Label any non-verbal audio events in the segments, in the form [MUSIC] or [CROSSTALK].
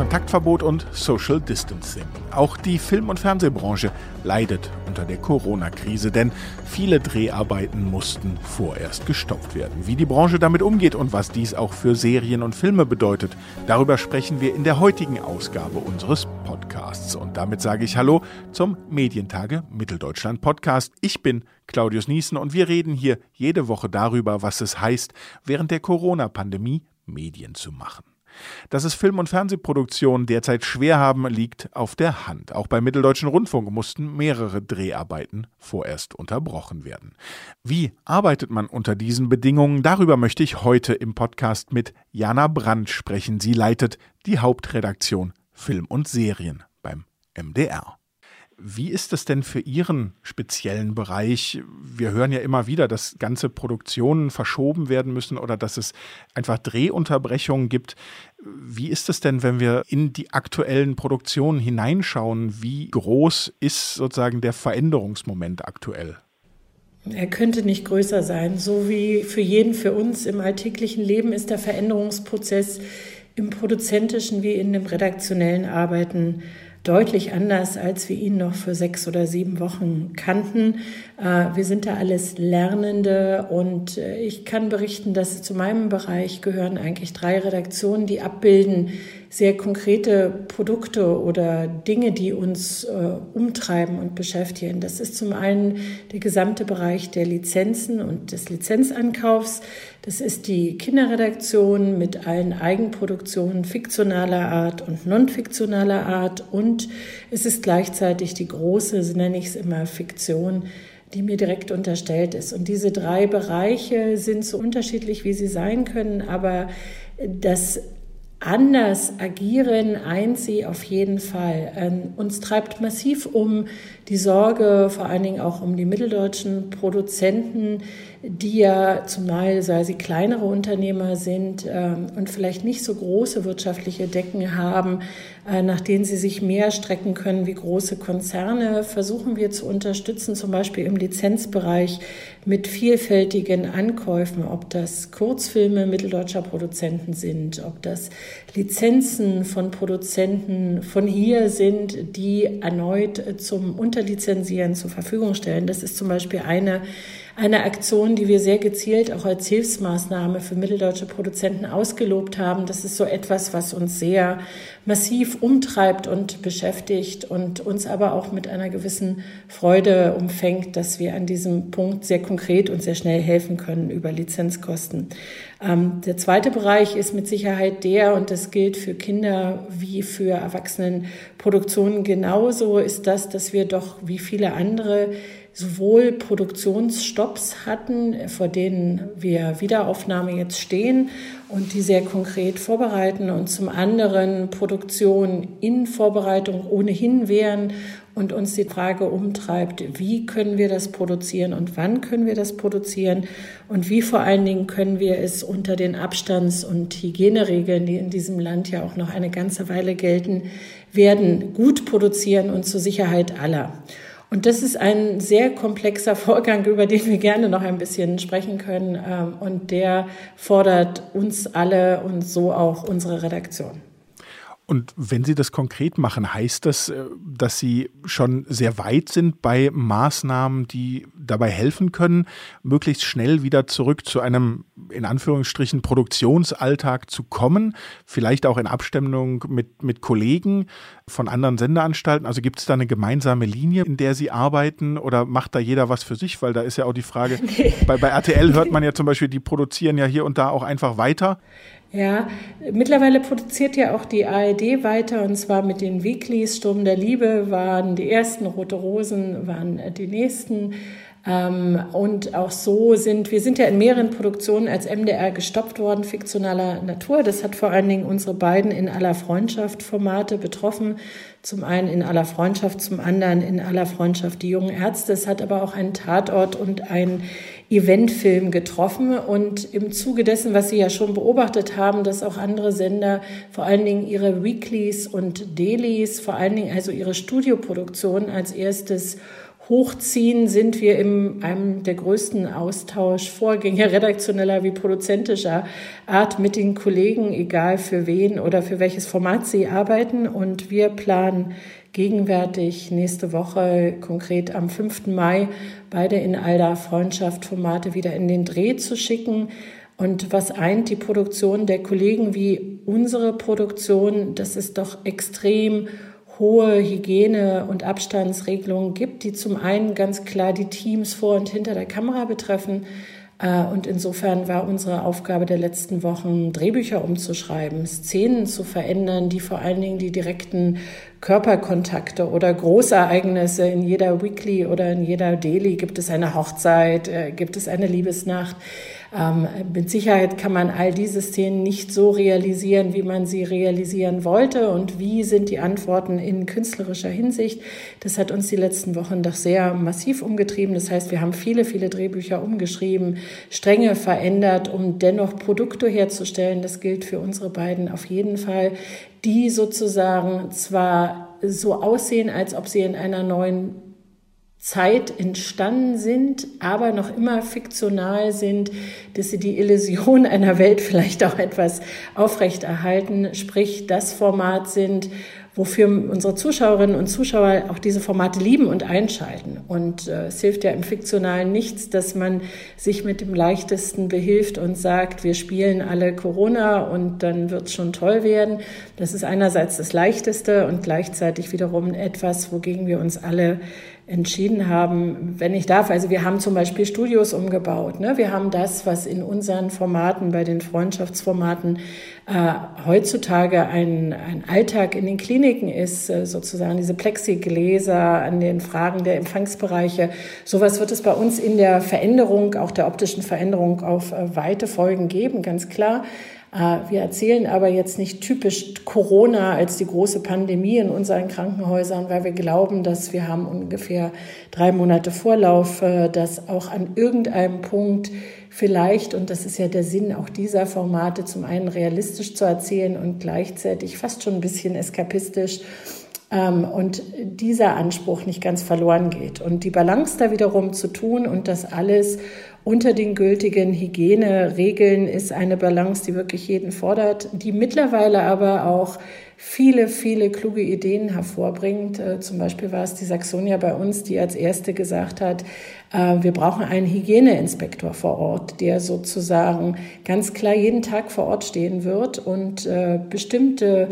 Kontaktverbot und Social Distancing. Auch die Film- und Fernsehbranche leidet unter der Corona-Krise, denn viele Dreharbeiten mussten vorerst gestoppt werden. Wie die Branche damit umgeht und was dies auch für Serien und Filme bedeutet, darüber sprechen wir in der heutigen Ausgabe unseres Podcasts. Und damit sage ich Hallo zum Medientage Mitteldeutschland Podcast. Ich bin Claudius Niesen und wir reden hier jede Woche darüber, was es heißt, während der Corona-Pandemie Medien zu machen. Dass es Film- und Fernsehproduktionen derzeit schwer haben, liegt auf der Hand. Auch beim Mitteldeutschen Rundfunk mussten mehrere Dreharbeiten vorerst unterbrochen werden. Wie arbeitet man unter diesen Bedingungen? Darüber möchte ich heute im Podcast mit Jana Brandt sprechen. Sie leitet die Hauptredaktion Film und Serien beim MDR. Wie ist es denn für Ihren speziellen Bereich? Wir hören ja immer wieder, dass ganze Produktionen verschoben werden müssen oder dass es einfach Drehunterbrechungen gibt. Wie ist es denn, wenn wir in die aktuellen Produktionen hineinschauen? Wie groß ist sozusagen der Veränderungsmoment aktuell? Er könnte nicht größer sein. So wie für jeden, für uns im alltäglichen Leben ist der Veränderungsprozess im produzentischen wie in dem redaktionellen Arbeiten deutlich anders, als wir ihn noch für sechs oder sieben Wochen kannten. Äh, wir sind da alles Lernende und äh, ich kann berichten, dass zu meinem Bereich gehören eigentlich drei Redaktionen, die abbilden sehr konkrete Produkte oder Dinge, die uns äh, umtreiben und beschäftigen. Das ist zum einen der gesamte Bereich der Lizenzen und des Lizenzankaufs. Das ist die Kinderredaktion mit allen Eigenproduktionen fiktionaler Art und non-fiktionaler Art. Und es ist gleichzeitig die große, nenne ich es immer, Fiktion, die mir direkt unterstellt ist. Und diese drei Bereiche sind so unterschiedlich, wie sie sein können, aber das anders agieren eint sie auf jeden Fall. Ähm, uns treibt massiv um die Sorge, vor allen Dingen auch um die mitteldeutschen Produzenten, die ja zumal, sei sie kleinere Unternehmer sind ähm, und vielleicht nicht so große wirtschaftliche Decken haben, äh, nach denen sie sich mehr strecken können wie große Konzerne, versuchen wir zu unterstützen, zum Beispiel im Lizenzbereich mit vielfältigen Ankäufen, ob das Kurzfilme mitteldeutscher Produzenten sind, ob das Lizenzen von Produzenten von hier sind, die erneut zum Unterlizenzieren zur Verfügung stellen. Das ist zum Beispiel eine eine Aktion, die wir sehr gezielt auch als Hilfsmaßnahme für mitteldeutsche Produzenten ausgelobt haben. Das ist so etwas, was uns sehr massiv umtreibt und beschäftigt und uns aber auch mit einer gewissen Freude umfängt, dass wir an diesem Punkt sehr konkret und sehr schnell helfen können über Lizenzkosten. Ähm, der zweite Bereich ist mit Sicherheit der, und das gilt für Kinder wie für Erwachsenenproduktionen genauso, ist das, dass wir doch wie viele andere sowohl Produktionsstopps hatten, vor denen wir Wiederaufnahme jetzt stehen und die sehr konkret vorbereiten und zum anderen Produktion in Vorbereitung ohnehin wären und uns die Frage umtreibt, wie können wir das produzieren und wann können wir das produzieren und wie vor allen Dingen können wir es unter den Abstands- und Hygieneregeln, die in diesem Land ja auch noch eine ganze Weile gelten werden, gut produzieren und zur Sicherheit aller. Und das ist ein sehr komplexer Vorgang, über den wir gerne noch ein bisschen sprechen können. Ähm, und der fordert uns alle und so auch unsere Redaktion. Und wenn Sie das konkret machen, heißt das, äh, dass Sie schon sehr weit sind bei Maßnahmen, die dabei helfen können, möglichst schnell wieder zurück zu einem, in Anführungsstrichen, Produktionsalltag zu kommen? Vielleicht auch in Abstimmung mit, mit Kollegen von anderen Sendeanstalten? Also gibt es da eine gemeinsame Linie, in der Sie arbeiten oder macht da jeder was für sich? Weil da ist ja auch die Frage, [LAUGHS] nee. bei, bei RTL hört man ja [LAUGHS] zum Beispiel, die produzieren ja hier und da auch einfach weiter. Ja, mittlerweile produziert ja auch die ARD weiter und zwar mit den Weeklies. Sturm der Liebe waren die ersten, Rote Rosen waren die nächsten. Ähm, und auch so sind, wir sind ja in mehreren Produktionen als MDR gestoppt worden, fiktionaler Natur. Das hat vor allen Dingen unsere beiden in aller Freundschaft Formate betroffen. Zum einen in aller Freundschaft, zum anderen in aller Freundschaft die jungen Ärzte. Es hat aber auch einen Tatort und ein Eventfilm getroffen und im Zuge dessen, was Sie ja schon beobachtet haben, dass auch andere Sender vor allen Dingen ihre Weeklies und Dailies, vor allen Dingen also ihre Studioproduktion als erstes hochziehen, sind wir in einem der größten Austauschvorgänge redaktioneller wie produzentischer Art mit den Kollegen, egal für wen oder für welches Format sie arbeiten. Und wir planen gegenwärtig nächste Woche, konkret am 5. Mai, beide in Alda Freundschaft Formate wieder in den Dreh zu schicken. Und was eint die Produktion der Kollegen wie unsere Produktion, dass es doch extrem hohe Hygiene- und Abstandsregelungen gibt, die zum einen ganz klar die Teams vor und hinter der Kamera betreffen. Äh, und insofern war unsere Aufgabe der letzten Wochen, Drehbücher umzuschreiben, Szenen zu verändern, die vor allen Dingen die direkten Körperkontakte oder Großereignisse in jeder Weekly oder in jeder Daily gibt es eine Hochzeit, äh, gibt es eine Liebesnacht ähm, mit Sicherheit kann man all diese Szenen nicht so realisieren, wie man sie realisieren wollte. Und wie sind die Antworten in künstlerischer Hinsicht? Das hat uns die letzten Wochen doch sehr massiv umgetrieben. Das heißt, wir haben viele, viele Drehbücher umgeschrieben, Stränge verändert, um dennoch Produkte herzustellen. Das gilt für unsere beiden auf jeden Fall, die sozusagen zwar so aussehen, als ob sie in einer neuen Zeit entstanden sind, aber noch immer fiktional sind, dass sie die Illusion einer Welt vielleicht auch etwas aufrechterhalten, sprich das Format sind, wofür unsere Zuschauerinnen und Zuschauer auch diese Formate lieben und einschalten. Und äh, es hilft ja im Fiktionalen nichts, dass man sich mit dem Leichtesten behilft und sagt, wir spielen alle Corona und dann wird es schon toll werden. Das ist einerseits das Leichteste und gleichzeitig wiederum etwas, wogegen wir uns alle entschieden haben, wenn ich darf. Also wir haben zum Beispiel Studios umgebaut. Ne? Wir haben das, was in unseren Formaten, bei den Freundschaftsformaten äh, heutzutage ein, ein Alltag in den Kliniken ist, äh, sozusagen diese Plexigläser an den Fragen der Empfangsbereiche. Sowas wird es bei uns in der Veränderung, auch der optischen Veränderung auf äh, weite Folgen geben, ganz klar. Äh, wir erzählen aber jetzt nicht typisch Corona als die große Pandemie in unseren Krankenhäusern, weil wir glauben, dass wir haben ungefähr drei Monate Vorlauf, äh, dass auch an irgendeinem Punkt vielleicht, und das ist ja der Sinn auch dieser Formate, zum einen realistisch zu erzählen und gleichzeitig fast schon ein bisschen eskapistisch, ähm, und dieser Anspruch nicht ganz verloren geht. Und die Balance da wiederum zu tun und das alles unter den gültigen Hygieneregeln ist eine Balance, die wirklich jeden fordert, die mittlerweile aber auch viele, viele kluge Ideen hervorbringt. Äh, zum Beispiel war es die Saxonia bei uns, die als erste gesagt hat, äh, wir brauchen einen Hygieneinspektor vor Ort, der sozusagen ganz klar jeden Tag vor Ort stehen wird und äh, bestimmte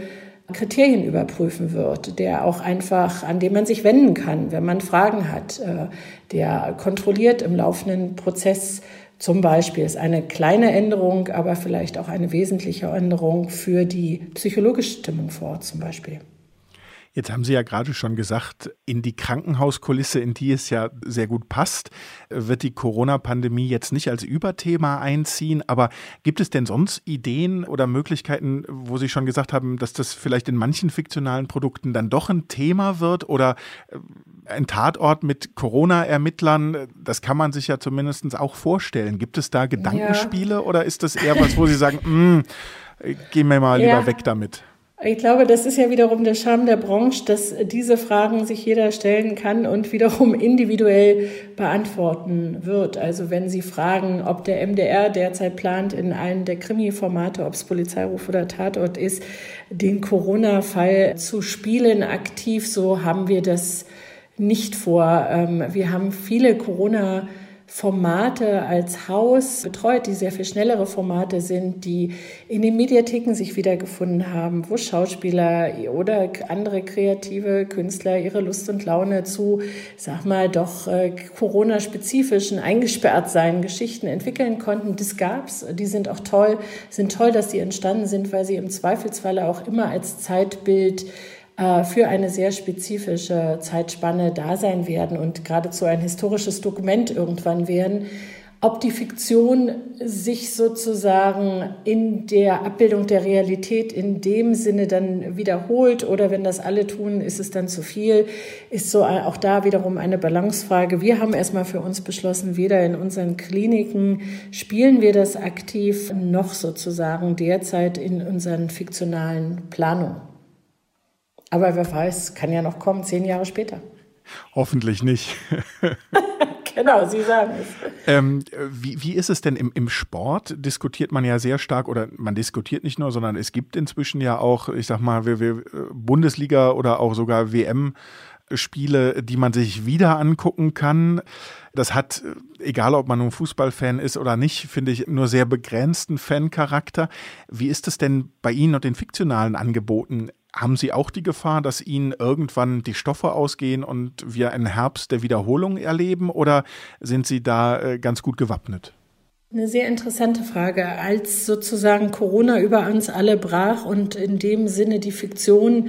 Kriterien überprüfen wird, der auch einfach, an dem man sich wenden kann, wenn man Fragen hat, äh, der kontrolliert im laufenden Prozess zum Beispiel ist eine kleine Änderung, aber vielleicht auch eine wesentliche Änderung für die psychologische Stimmung vor Ort zum Beispiel. Jetzt haben Sie ja gerade schon gesagt, in die Krankenhauskulisse, in die es ja sehr gut passt, wird die Corona-Pandemie jetzt nicht als Überthema einziehen. Aber gibt es denn sonst Ideen oder Möglichkeiten, wo Sie schon gesagt haben, dass das vielleicht in manchen fiktionalen Produkten dann doch ein Thema wird oder äh, ein Tatort mit Corona-Ermittlern? Das kann man sich ja zumindest auch vorstellen. Gibt es da Gedankenspiele ja. oder ist das eher was, wo Sie sagen, mm, gehen wir mal lieber ja. weg damit? Ich glaube, das ist ja wiederum der Charme der Branche, dass diese Fragen sich jeder stellen kann und wiederum individuell beantworten wird. Also wenn Sie fragen, ob der MDR derzeit plant, in einem der Krimi-Formate, ob es Polizeiruf oder Tatort ist, den Corona-Fall zu spielen aktiv, so haben wir das nicht vor. Ähm, wir haben viele Corona- Formate als Haus betreut, die sehr viel schnellere Formate sind, die in den Mediatheken sich wiedergefunden haben, wo Schauspieler oder andere kreative Künstler ihre Lust und Laune zu, sag mal, doch äh, Corona-spezifischen eingesperrt sein Geschichten entwickeln konnten. Das gab's. Die sind auch toll, sind toll, dass sie entstanden sind, weil sie im Zweifelsfalle auch immer als Zeitbild für eine sehr spezifische Zeitspanne da sein werden und geradezu ein historisches Dokument irgendwann werden. Ob die Fiktion sich sozusagen in der Abbildung der Realität in dem Sinne dann wiederholt oder wenn das alle tun, ist es dann zu viel, ist so auch da wiederum eine Balancefrage. Wir haben erstmal für uns beschlossen, weder in unseren Kliniken spielen wir das aktiv, noch sozusagen derzeit in unseren fiktionalen Planungen. Aber wer weiß, kann ja noch kommen, zehn Jahre später. Hoffentlich nicht. [LAUGHS] genau, Sie sagen es. Ähm, wie, wie ist es denn im, im Sport? Diskutiert man ja sehr stark oder man diskutiert nicht nur, sondern es gibt inzwischen ja auch, ich sag mal, Bundesliga oder auch sogar WM. Spiele, die man sich wieder angucken kann. Das hat, egal ob man nun Fußballfan ist oder nicht, finde ich, nur sehr begrenzten Fancharakter. Wie ist es denn bei Ihnen und den fiktionalen Angeboten? Haben Sie auch die Gefahr, dass Ihnen irgendwann die Stoffe ausgehen und wir einen Herbst der Wiederholung erleben oder sind Sie da äh, ganz gut gewappnet? Eine sehr interessante Frage. Als sozusagen Corona über uns alle brach und in dem Sinne die Fiktion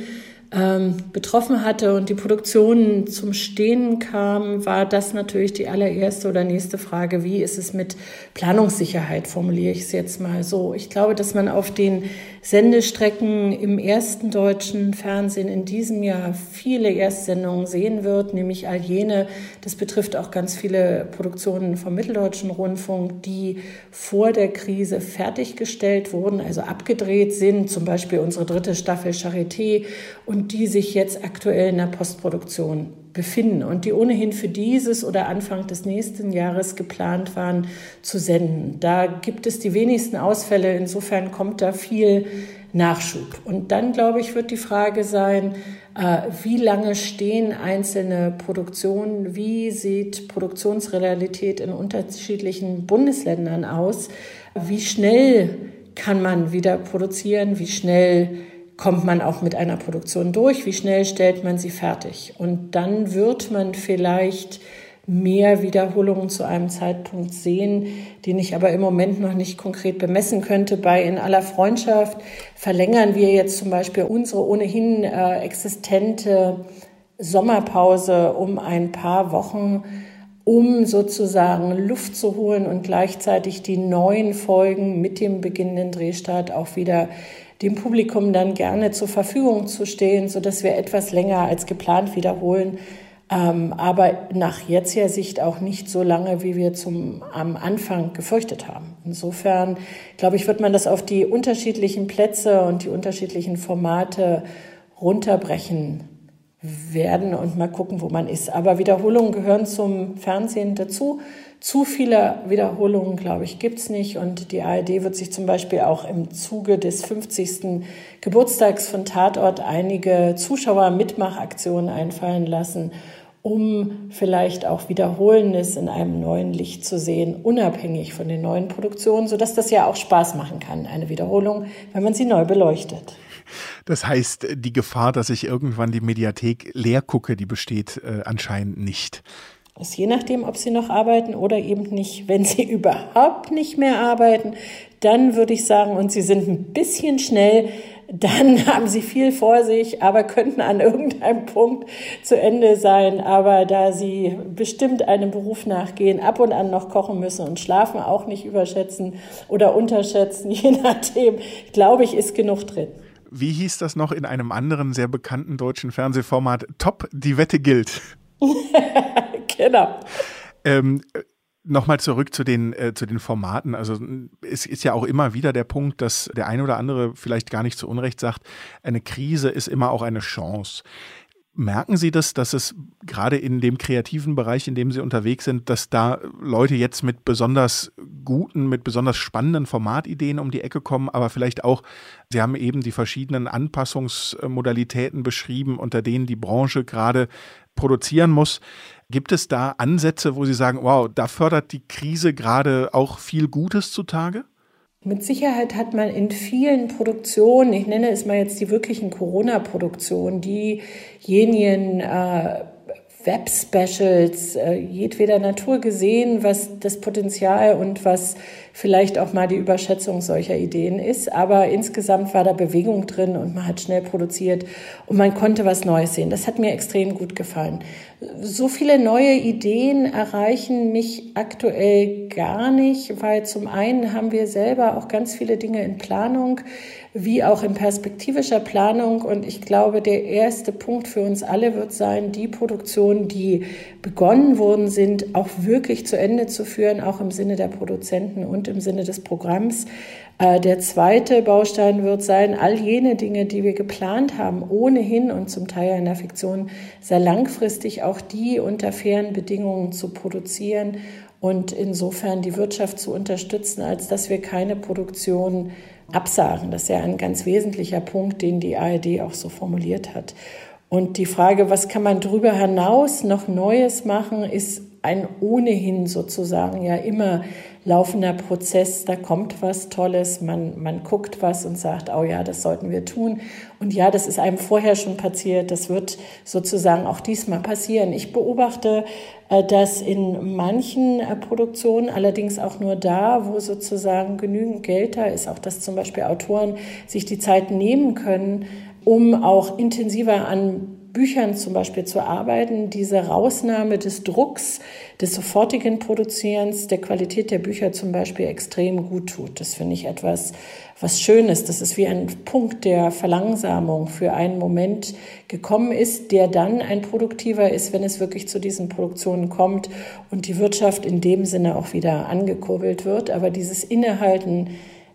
ähm, betroffen hatte und die Produktion zum Stehen kam, war das natürlich die allererste oder nächste Frage. Wie ist es mit Planungssicherheit, formuliere ich es jetzt mal so. Ich glaube, dass man auf den Sendestrecken im ersten deutschen Fernsehen in diesem Jahr viele Erstsendungen sehen wird, nämlich all jene, das betrifft auch ganz viele Produktionen vom Mitteldeutschen Rundfunk, die vor der Krise fertiggestellt wurden, also abgedreht sind, zum Beispiel unsere dritte Staffel Charité und die sich jetzt aktuell in der Postproduktion befinden und die ohnehin für dieses oder Anfang des nächsten Jahres geplant waren zu senden. Da gibt es die wenigsten Ausfälle, insofern kommt da viel Nachschub. Und dann, glaube ich, wird die Frage sein, äh, wie lange stehen einzelne Produktionen, wie sieht Produktionsrealität in unterschiedlichen Bundesländern aus, wie schnell kann man wieder produzieren, wie schnell kommt man auch mit einer Produktion durch, wie schnell stellt man sie fertig. Und dann wird man vielleicht mehr Wiederholungen zu einem Zeitpunkt sehen, den ich aber im Moment noch nicht konkret bemessen könnte. Bei In aller Freundschaft verlängern wir jetzt zum Beispiel unsere ohnehin äh, existente Sommerpause um ein paar Wochen, um sozusagen Luft zu holen und gleichzeitig die neuen Folgen mit dem beginnenden Drehstart auch wieder dem Publikum dann gerne zur Verfügung zu stehen, so dass wir etwas länger als geplant wiederholen. Ähm, aber nach jetziger Sicht auch nicht so lange, wie wir zum, am Anfang gefürchtet haben. Insofern, glaube ich, wird man das auf die unterschiedlichen Plätze und die unterschiedlichen Formate runterbrechen werden und mal gucken, wo man ist. Aber Wiederholungen gehören zum Fernsehen dazu. Zu viele Wiederholungen, glaube ich, gibt's nicht. Und die ARD wird sich zum Beispiel auch im Zuge des 50. Geburtstags von Tatort einige Zuschauer-Mitmachaktionen einfallen lassen, um vielleicht auch Wiederholendes in einem neuen Licht zu sehen, unabhängig von den neuen Produktionen, sodass das ja auch Spaß machen kann, eine Wiederholung, wenn man sie neu beleuchtet. Das heißt, die Gefahr, dass ich irgendwann die Mediathek leer gucke, die besteht äh, anscheinend nicht. Das je nachdem, ob sie noch arbeiten oder eben nicht. Wenn sie [LAUGHS] überhaupt nicht mehr arbeiten, dann würde ich sagen, und sie sind ein bisschen schnell, dann [LAUGHS] haben sie viel vor sich, aber könnten an irgendeinem Punkt zu Ende sein. Aber da sie bestimmt einem Beruf nachgehen, ab und an noch kochen müssen und schlafen auch nicht überschätzen oder unterschätzen, [LAUGHS] je nachdem, glaube ich, ist genug drin. Wie hieß das noch in einem anderen sehr bekannten deutschen Fernsehformat? Top, die Wette gilt. [LAUGHS] genau. Ähm, Nochmal zurück zu den, äh, zu den Formaten. Also es ist ja auch immer wieder der Punkt, dass der eine oder andere vielleicht gar nicht zu Unrecht sagt, eine Krise ist immer auch eine Chance. Merken Sie das, dass es gerade in dem kreativen Bereich, in dem Sie unterwegs sind, dass da Leute jetzt mit besonders guten, mit besonders spannenden Formatideen um die Ecke kommen, aber vielleicht auch, Sie haben eben die verschiedenen Anpassungsmodalitäten beschrieben, unter denen die Branche gerade produzieren muss. Gibt es da Ansätze, wo Sie sagen, wow, da fördert die Krise gerade auch viel Gutes zutage? Mit Sicherheit hat man in vielen Produktionen, ich nenne es mal jetzt die wirklichen Corona-Produktionen, diejenigen äh, Web-Specials äh, jedweder Natur gesehen, was das Potenzial und was vielleicht auch mal die Überschätzung solcher Ideen ist. Aber insgesamt war da Bewegung drin und man hat schnell produziert und man konnte was Neues sehen. Das hat mir extrem gut gefallen. So viele neue Ideen erreichen mich aktuell gar nicht, weil zum einen haben wir selber auch ganz viele Dinge in Planung wie auch in perspektivischer Planung. Und ich glaube, der erste Punkt für uns alle wird sein, die Produktion, Produktionen, die begonnen worden sind, auch wirklich zu Ende zu führen, auch im Sinne der Produzenten und im Sinne des Programms. Äh, der zweite Baustein wird sein, all jene Dinge, die wir geplant haben, ohnehin und zum Teil in der Fiktion sehr langfristig auch die unter fairen Bedingungen zu produzieren und insofern die Wirtschaft zu unterstützen, als dass wir keine Produktion absagen. Das ist ja ein ganz wesentlicher Punkt, den die ARD auch so formuliert hat. Und die Frage, was kann man darüber hinaus noch Neues machen, ist ein ohnehin sozusagen ja immer laufender Prozess. Da kommt was Tolles, man, man guckt was und sagt, oh ja, das sollten wir tun. Und ja, das ist einem vorher schon passiert. Das wird sozusagen auch diesmal passieren. Ich beobachte, äh, dass in manchen äh, Produktionen, allerdings auch nur da, wo sozusagen genügend Geld da ist, auch dass zum Beispiel Autoren sich die Zeit nehmen können, um auch intensiver an Büchern zum Beispiel zu arbeiten, diese Rausnahme des Drucks, des sofortigen Produzierens, der Qualität der Bücher zum Beispiel extrem gut tut. Das finde ich etwas, was Schönes. Das ist wie ein Punkt der Verlangsamung für einen Moment gekommen ist, der dann ein produktiver ist, wenn es wirklich zu diesen Produktionen kommt und die Wirtschaft in dem Sinne auch wieder angekurbelt wird. Aber dieses Innehalten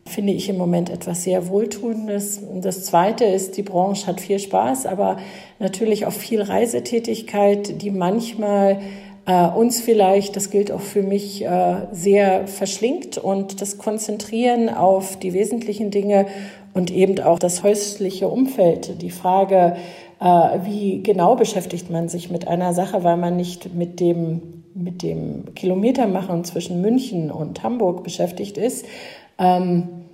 finde ich im Moment etwas sehr Wohltuendes. Und das Zweite ist, die Branche hat viel Spaß, aber natürlich auch viel Reisetätigkeit, die manchmal äh, uns vielleicht, das gilt auch für mich, äh, sehr verschlingt und das Konzentrieren auf die wesentlichen Dinge und eben auch das häusliche Umfeld, die Frage, äh, wie genau beschäftigt man sich mit einer Sache, weil man nicht mit dem mit dem Kilometermachen zwischen München und Hamburg beschäftigt ist, ähm,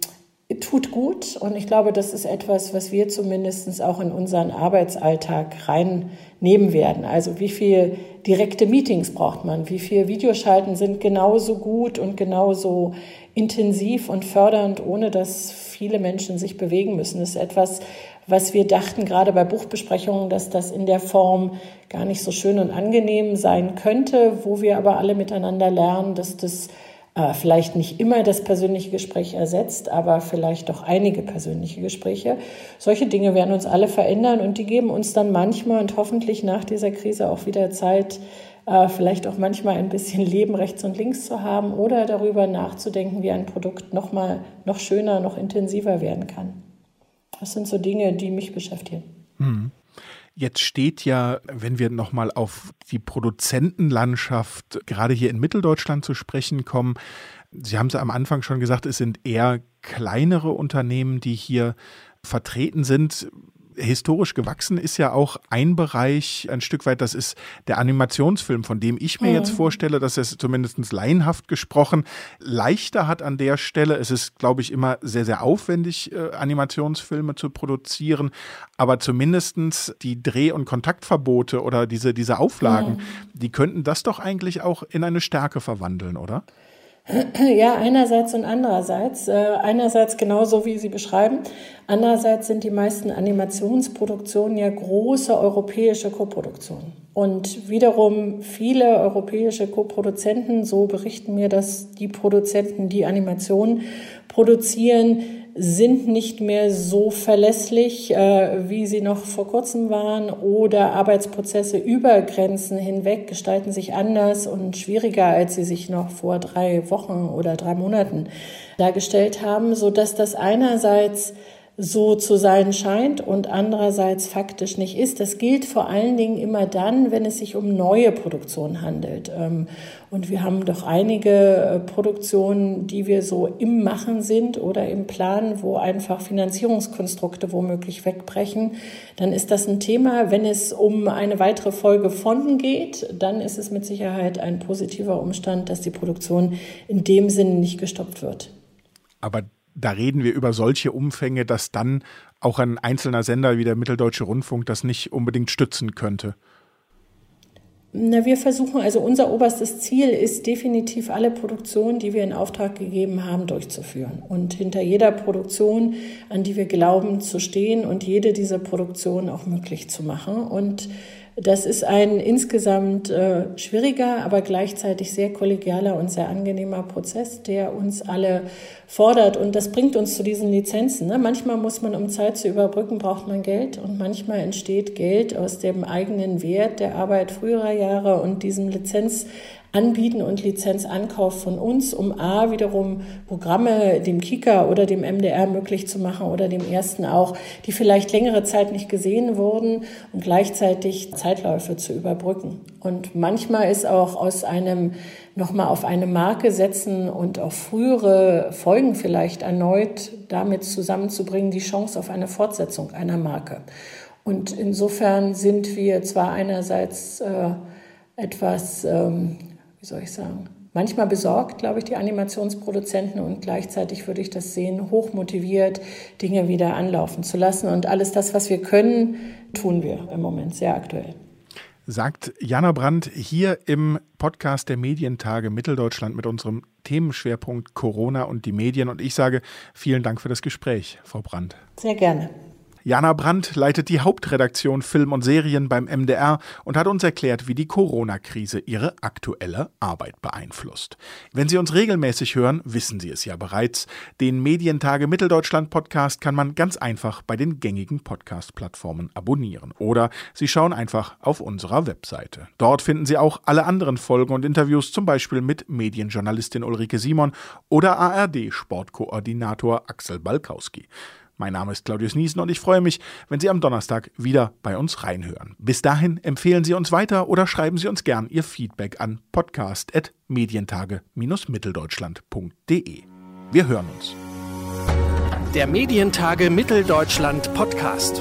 tut gut. Und ich glaube, das ist etwas, was wir zumindest auch in unseren Arbeitsalltag reinnehmen werden. Also wie viel direkte Meetings braucht man? Wie viel Videoschalten sind genauso gut und genauso intensiv und fördernd, ohne dass viele Menschen sich bewegen müssen? Das ist etwas, was wir dachten, gerade bei Buchbesprechungen, dass das in der Form gar nicht so schön und angenehm sein könnte, wo wir aber alle miteinander lernen, dass das äh, vielleicht nicht immer das persönliche Gespräch ersetzt, aber vielleicht doch einige persönliche Gespräche. Solche Dinge werden uns alle verändern und die geben uns dann manchmal und hoffentlich nach dieser Krise auch wieder Zeit, äh, vielleicht auch manchmal ein bisschen Leben rechts und links zu haben oder darüber nachzudenken, wie ein Produkt noch mal noch schöner, noch intensiver werden kann. Das sind so Dinge, die mich beschäftigen. Mhm. Jetzt steht ja, wenn wir nochmal auf die Produzentenlandschaft gerade hier in Mitteldeutschland zu sprechen kommen, Sie haben es am Anfang schon gesagt, es sind eher kleinere Unternehmen, die hier vertreten sind historisch gewachsen ist ja auch ein Bereich ein Stück weit, das ist der Animationsfilm, von dem ich mir mhm. jetzt vorstelle, dass es zumindest laienhaft gesprochen leichter hat an der Stelle. Es ist, glaube ich, immer sehr, sehr aufwendig, äh, Animationsfilme zu produzieren, aber zumindestens die Dreh- und Kontaktverbote oder diese, diese Auflagen, mhm. die könnten das doch eigentlich auch in eine Stärke verwandeln, oder? [CLEARS THROAT] Ja, einerseits und andererseits. Äh, einerseits genauso, wie Sie beschreiben. Andererseits sind die meisten Animationsproduktionen ja große europäische Koproduktionen. Und wiederum viele europäische Koproduzenten, so berichten mir das die Produzenten, die Animationen produzieren, sind nicht mehr so verlässlich, äh, wie sie noch vor kurzem waren, oder Arbeitsprozesse über Grenzen hinweg gestalten sich anders und schwieriger, als sie sich noch vor drei Wochen oder drei Monaten dargestellt haben, so dass das einerseits so zu sein scheint und andererseits faktisch nicht ist. Das gilt vor allen Dingen immer dann, wenn es sich um neue Produktionen handelt. Ähm, und wir haben doch einige äh, Produktionen, die wir so im Machen sind oder im Plan, wo einfach Finanzierungskonstrukte womöglich wegbrechen. Dann ist das ein Thema. Wenn es um eine weitere Folge von geht, dann ist es mit Sicherheit ein positiver Umstand, dass die Produktion in dem Sinne nicht gestoppt wird. Aber da reden wir über solche Umfänge, dass dann auch ein einzelner Sender wie der Mitteldeutsche Rundfunk das nicht unbedingt stützen könnte. Na, wir versuchen, also unser oberstes Ziel ist definitiv alle Produktionen, die wir in Auftrag gegeben haben, durchzuführen. Und hinter jeder Produktion, an die wir glauben zu stehen und jede dieser Produktionen auch möglich zu machen. Und Das ist ein insgesamt äh, schwieriger, aber gleichzeitig sehr kollegialer und sehr angenehmer Prozess, der uns alle fordert. Und das bringt uns zu diesen Lizenzen. Ne? Manchmal muss man, um Zeit zu überbrücken, braucht man Geld. Und manchmal entsteht Geld aus dem eigenen Wert der Arbeit früherer Jahre und diesem Lizenz Anbieten und Lizenzankauf von uns, um A, wiederum Programme dem Kika oder dem MDR möglich zu machen oder dem ersten auch, die vielleicht längere Zeit nicht gesehen wurden und gleichzeitig Zeitläufe zu überbrücken. Und manchmal ist auch aus einem nochmal auf eine Marke setzen und auf frühere Folgen vielleicht erneut damit zusammenzubringen, die Chance auf eine Fortsetzung einer Marke. Und insofern sind wir zwar einerseits äh, etwas ähm, wie soll ich sagen, manchmal besorgt, glaube ich, die Animationsproduzenten und gleichzeitig würde ich das sehen, hochmotiviert, Dinge wieder anlaufen zu lassen. Und alles das, was wir können, tun wir im Moment sehr aktuell. Sagt Jana Brandt hier im Podcast der Medientage Mitteldeutschland mit unserem Themenschwerpunkt Corona und die Medien. Und ich sage vielen Dank für das Gespräch, Frau Brandt. Sehr gerne. Jana Brandt leitet die Hauptredaktion Film und Serien beim MDR und hat uns erklärt, wie die Corona-Krise ihre aktuelle Arbeit beeinflusst. Wenn Sie uns regelmäßig hören, wissen Sie es ja bereits. Den Medientage Mitteldeutschland Podcast kann man ganz einfach bei den gängigen Podcast-Plattformen abonnieren. Oder Sie schauen einfach auf unserer Webseite. Dort finden Sie auch alle anderen Folgen und Interviews, zum Beispiel mit Medienjournalistin Ulrike Simon oder ARD-Sportkoordinator Axel Balkowski. Mein Name ist Claudius Niesen und ich freue mich, wenn Sie am Donnerstag wieder bei uns reinhören. Bis dahin empfehlen Sie uns weiter oder schreiben Sie uns gern Ihr Feedback an podcast.medientage-mitteldeutschland.de. Wir hören uns. Der Medientage Mitteldeutschland Podcast.